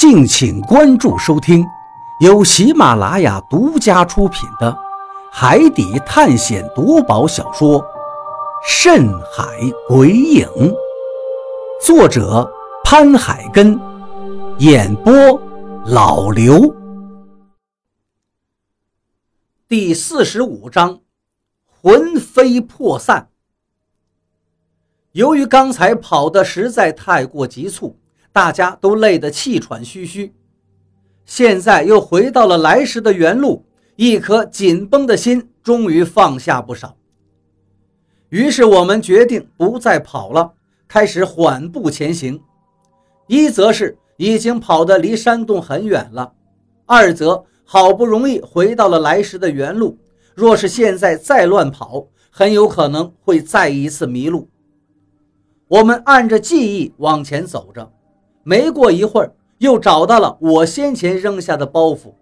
敬请关注收听，由喜马拉雅独家出品的《海底探险夺宝小说》《深海鬼影》，作者潘海根，演播老刘。第四十五章，魂飞魄散。由于刚才跑得实在太过急促。大家都累得气喘吁吁，现在又回到了来时的原路，一颗紧绷的心终于放下不少。于是我们决定不再跑了，开始缓步前行。一则是已经跑得离山洞很远了，二则好不容易回到了来时的原路，若是现在再乱跑，很有可能会再一次迷路。我们按着记忆往前走着。没过一会儿，又找到了我先前扔下的包袱，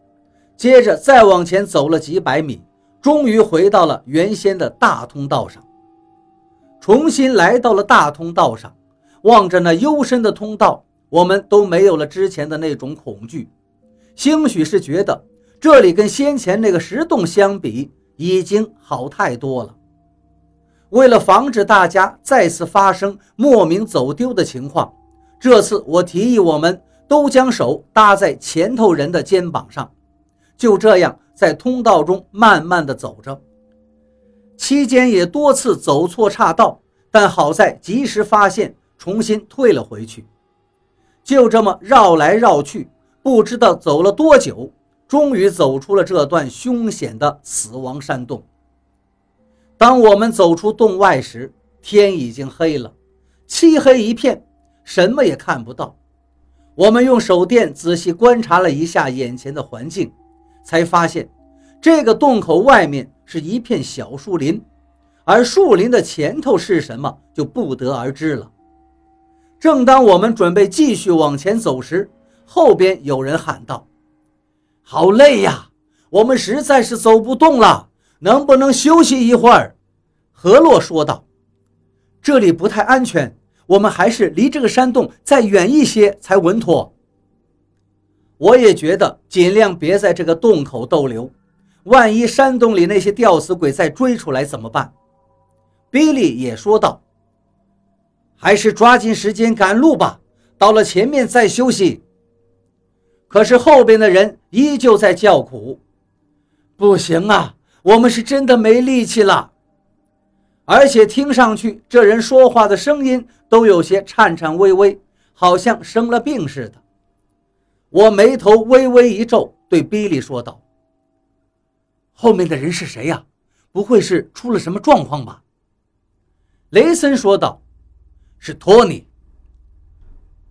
接着再往前走了几百米，终于回到了原先的大通道上。重新来到了大通道上，望着那幽深的通道，我们都没有了之前的那种恐惧，兴许是觉得这里跟先前那个石洞相比，已经好太多了。为了防止大家再次发生莫名走丢的情况。这次我提议，我们都将手搭在前头人的肩膀上，就这样在通道中慢慢的走着。期间也多次走错岔道，但好在及时发现，重新退了回去。就这么绕来绕去，不知道走了多久，终于走出了这段凶险的死亡山洞。当我们走出洞外时，天已经黑了，漆黑一片。什么也看不到。我们用手电仔细观察了一下眼前的环境，才发现这个洞口外面是一片小树林，而树林的前头是什么就不得而知了。正当我们准备继续往前走时，后边有人喊道：“好累呀，我们实在是走不动了，能不能休息一会儿？”何洛说道：“这里不太安全。”我们还是离这个山洞再远一些才稳妥。我也觉得尽量别在这个洞口逗留，万一山洞里那些吊死鬼再追出来怎么办？比利也说道：“还是抓紧时间赶路吧，到了前面再休息。”可是后边的人依旧在叫苦：“不行啊，我们是真的没力气了。”而且听上去，这人说话的声音都有些颤颤巍巍，好像生了病似的。我眉头微微一皱，对比利说道：“后面的人是谁呀？不会是出了什么状况吧？”雷森说道：“是托尼。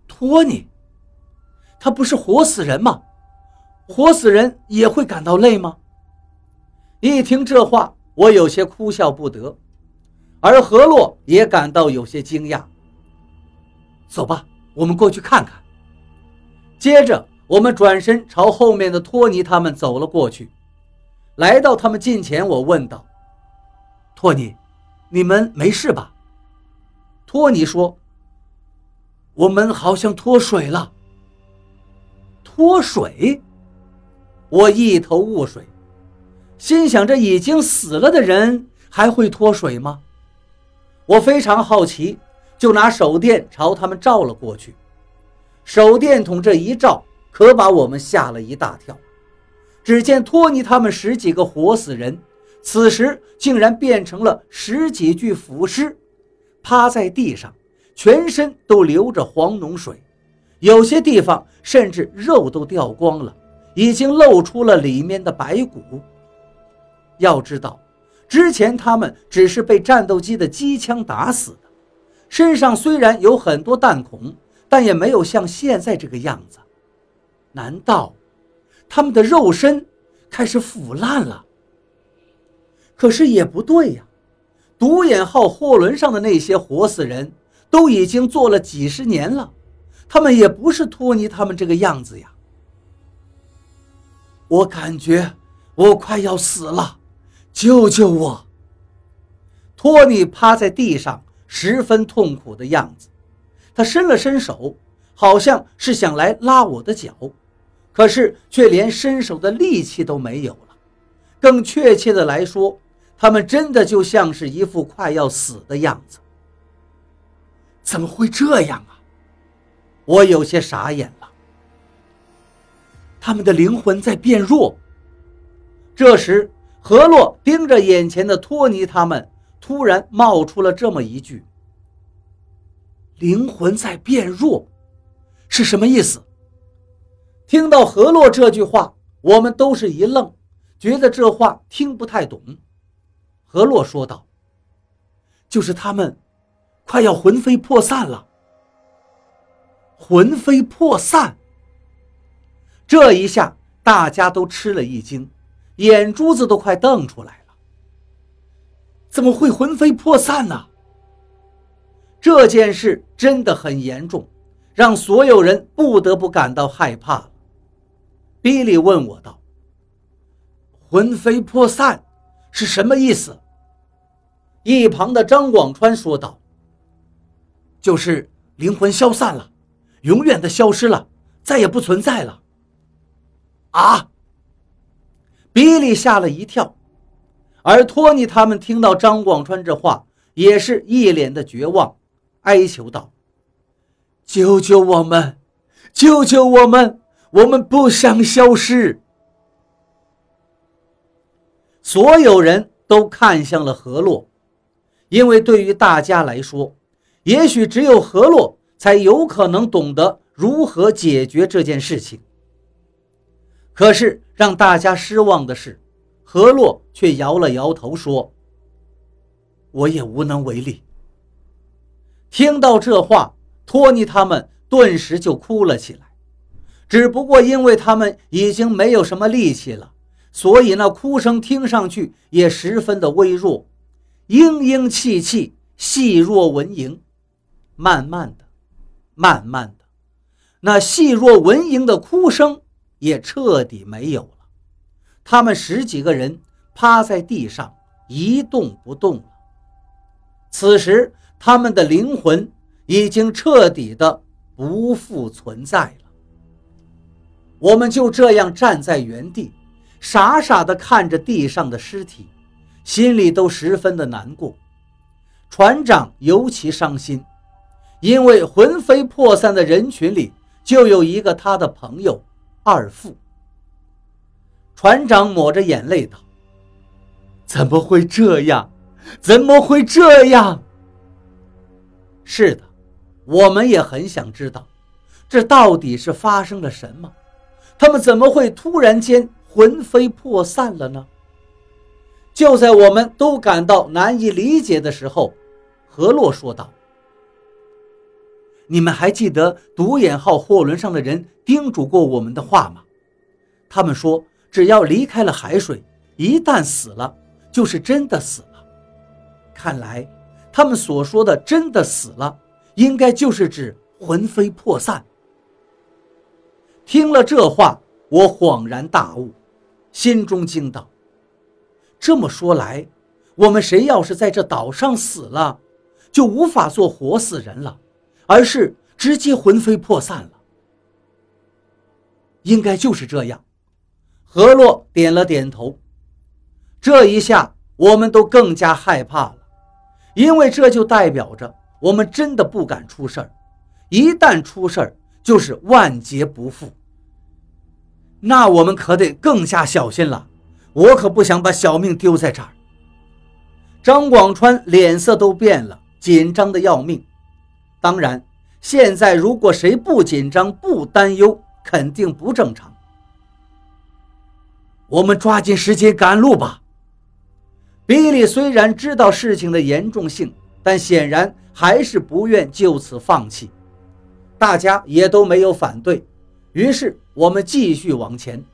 托尼，他不是活死人吗？活死人也会感到累吗？”一听这话，我有些哭笑不得。而何洛也感到有些惊讶。走吧，我们过去看看。接着，我们转身朝后面的托尼他们走了过去。来到他们近前，我问道：“托尼，你们没事吧？”托尼说：“我们好像脱水了。”脱水？我一头雾水，心想：这已经死了的人还会脱水吗？我非常好奇，就拿手电朝他们照了过去。手电筒这一照，可把我们吓了一大跳。只见托尼他们十几个活死人，此时竟然变成了十几具腐尸，趴在地上，全身都流着黄脓水，有些地方甚至肉都掉光了，已经露出了里面的白骨。要知道。之前他们只是被战斗机的机枪打死的，身上虽然有很多弹孔，但也没有像现在这个样子。难道他们的肉身开始腐烂了？可是也不对呀，独眼号货轮上的那些活死人都已经做了几十年了，他们也不是托尼他们这个样子呀。我感觉我快要死了。救救我！托尼趴在地上，十分痛苦的样子。他伸了伸手，好像是想来拉我的脚，可是却连伸手的力气都没有了。更确切的来说，他们真的就像是一副快要死的样子。怎么会这样啊？我有些傻眼了。他们的灵魂在变弱。这时，何洛盯着眼前的托尼，他们突然冒出了这么一句：“灵魂在变弱。”是什么意思？听到何洛这句话，我们都是一愣，觉得这话听不太懂。何洛说道：“就是他们快要魂飞魄散了。”魂飞魄散。这一下，大家都吃了一惊，眼珠子都快瞪出来了。怎么会魂飞魄散呢？这件事真的很严重。让所有人不得不感到害怕。比利问我道：“魂飞魄散是什么意思？”一旁的张广川说道：“就是灵魂消散了，永远的消失了，再也不存在了。”啊！比利吓了一跳，而托尼他们听到张广川这话，也是一脸的绝望，哀求道。救救我们！救救我们！我们不想消失。所有人都看向了何洛，因为对于大家来说，也许只有何洛才有可能懂得如何解决这件事情。可是让大家失望的是，何洛却摇了摇头说：“我也无能为力。”听到这话。托尼他们顿时就哭了起来，只不过因为他们已经没有什么力气了，所以那哭声听上去也十分的微弱，嘤嘤气气，细若蚊蝇。慢慢的，慢慢的，那细若蚊蝇的哭声也彻底没有了。他们十几个人趴在地上一动不动了。此时，他们的灵魂。已经彻底的不复存在了。我们就这样站在原地，傻傻的看着地上的尸体，心里都十分的难过。船长尤其伤心，因为魂飞魄散的人群里就有一个他的朋友二副。船长抹着眼泪道：“怎么会这样？怎么会这样？”是的。我们也很想知道，这到底是发生了什么？他们怎么会突然间魂飞魄散了呢？就在我们都感到难以理解的时候，何洛说道：“你们还记得独眼号货轮上的人叮嘱过我们的话吗？他们说，只要离开了海水，一旦死了，就是真的死了。看来，他们所说的真的死了。”应该就是指魂飞魄散。听了这话，我恍然大悟，心中惊道：“这么说来，我们谁要是在这岛上死了，就无法做活死人了，而是直接魂飞魄散了。应该就是这样。”何洛点了点头。这一下，我们都更加害怕了，因为这就代表着。我们真的不敢出事儿，一旦出事儿就是万劫不复。那我们可得更加小心了，我可不想把小命丢在这儿。张广川脸色都变了，紧张的要命。当然，现在如果谁不紧张、不担忧，肯定不正常。我们抓紧时间赶路吧。比利虽然知道事情的严重性。但显然还是不愿就此放弃，大家也都没有反对，于是我们继续往前。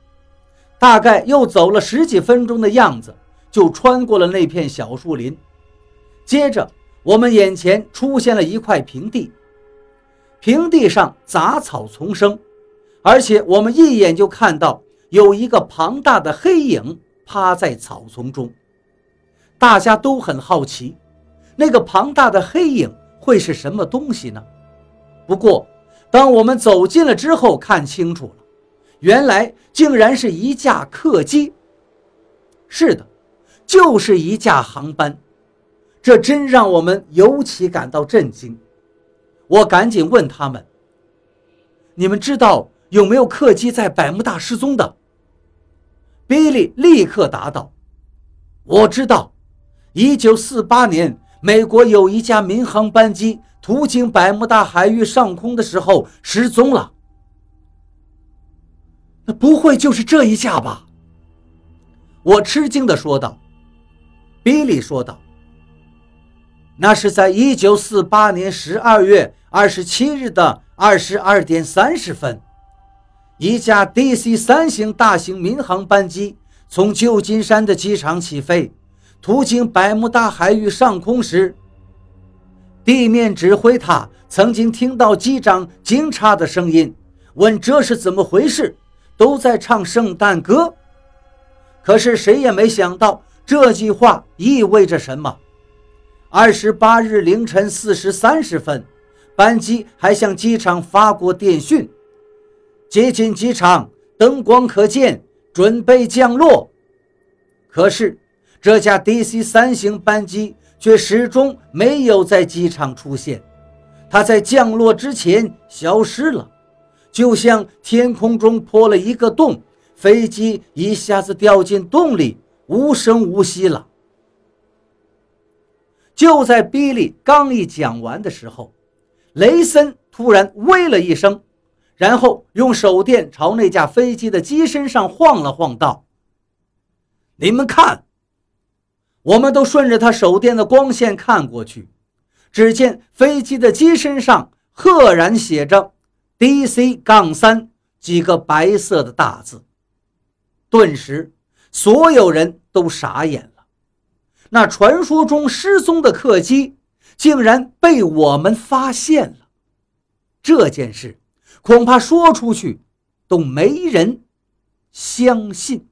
大概又走了十几分钟的样子，就穿过了那片小树林。接着，我们眼前出现了一块平地，平地上杂草丛生，而且我们一眼就看到有一个庞大的黑影趴在草丛中。大家都很好奇。那个庞大的黑影会是什么东西呢？不过，当我们走近了之后，看清楚了，原来竟然是一架客机。是的，就是一架航班。这真让我们尤其感到震惊。我赶紧问他们：“你们知道有没有客机在百慕大失踪的？”比利立刻答道：“我知道，一九四八年，美国有一架民航班机途经百慕大海域上空的时候失踪了。那不会就是这一架吧？”我吃惊地说道。比利说道：“那是在一九四八年十二月二十七日的二十二点三十分。”一架 DC 三型大型民航班机从旧金山的机场起飞，途经百慕大海域上空时，地面指挥塔曾经听到机长惊诧的声音，问这是怎么回事，都在唱圣诞歌。可是谁也没想到这句话意味着什么。二十八日凌晨四时三十分，班机还向机场发过电讯。接近机场，灯光可见，准备降落。可是，这架 DC 三型班机却始终没有在机场出现。它在降落之前消失了，就像天空中破了一个洞，飞机一下子掉进洞里，无声无息了。就在比利刚一讲完的时候，雷森突然喂了一声。然后用手电朝那架飞机的机身上晃了晃，道：“你们看。”我们都顺着他手电的光线看过去，只见飞机的机身上赫然写着 “DC 杠三”几个白色的大字。顿时，所有人都傻眼了。那传说中失踪的客机，竟然被我们发现了。这件事。恐怕说出去，都没人相信。